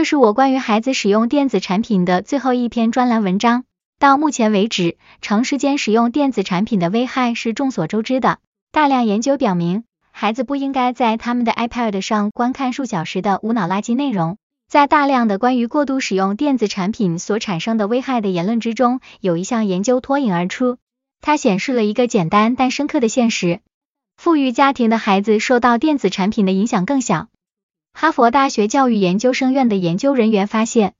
这是我关于孩子使用电子产品的最后一篇专栏文章。到目前为止，长时间使用电子产品的危害是众所周知的。大量研究表明，孩子不应该在他们的 iPad 上观看数小时的无脑垃圾内容。在大量的关于过度使用电子产品所产生的危害的言论之中，有一项研究脱颖而出。它显示了一个简单但深刻的现实：富裕家庭的孩子受到电子产品的影响更小。哈佛大学教育研究生院的研究人员发现，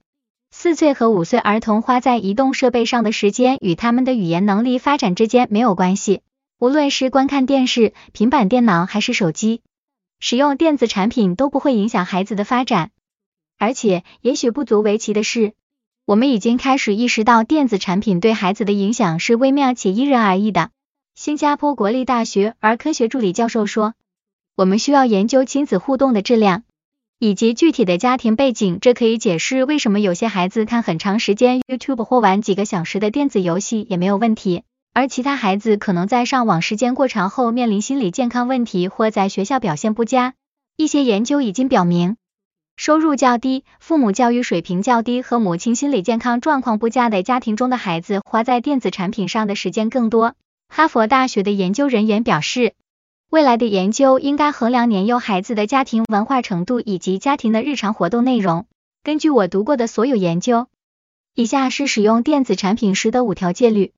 四岁和五岁儿童花在移动设备上的时间与他们的语言能力发展之间没有关系。无论是观看电视、平板电脑还是手机，使用电子产品都不会影响孩子的发展。而且，也许不足为奇的是，我们已经开始意识到电子产品对孩子的影响是微妙且因人而异的。新加坡国立大学儿科学助理教授说：“我们需要研究亲子互动的质量以及具体的家庭背景，这可以解释为什么有些孩子看很长时间 YouTube 或玩几个小时的电子游戏也没有问题，而其他孩子可能在上网时间过长后面临心理健康问题或在学校表现不佳。”一些研究已经表明。收入较低、父母教育水平较低和母亲心理健康状况不佳的家庭中的孩子，花在电子产品上的时间更多。哈佛大学的研究人员表示，未来的研究应该衡量年幼孩子的家庭文化程度以及家庭的日常活动内容。根据我读过的所有研究，以下是使用电子产品时的五条戒律：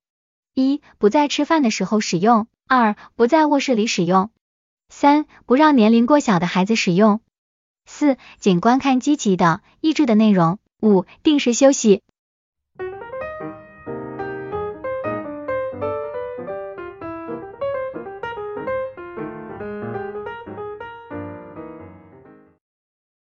一、不在吃饭的时候使用；二、不在卧室里使用；三、不让年龄过小的孩子使用。四、仅观看积极的、益智的内容。五、定时休息。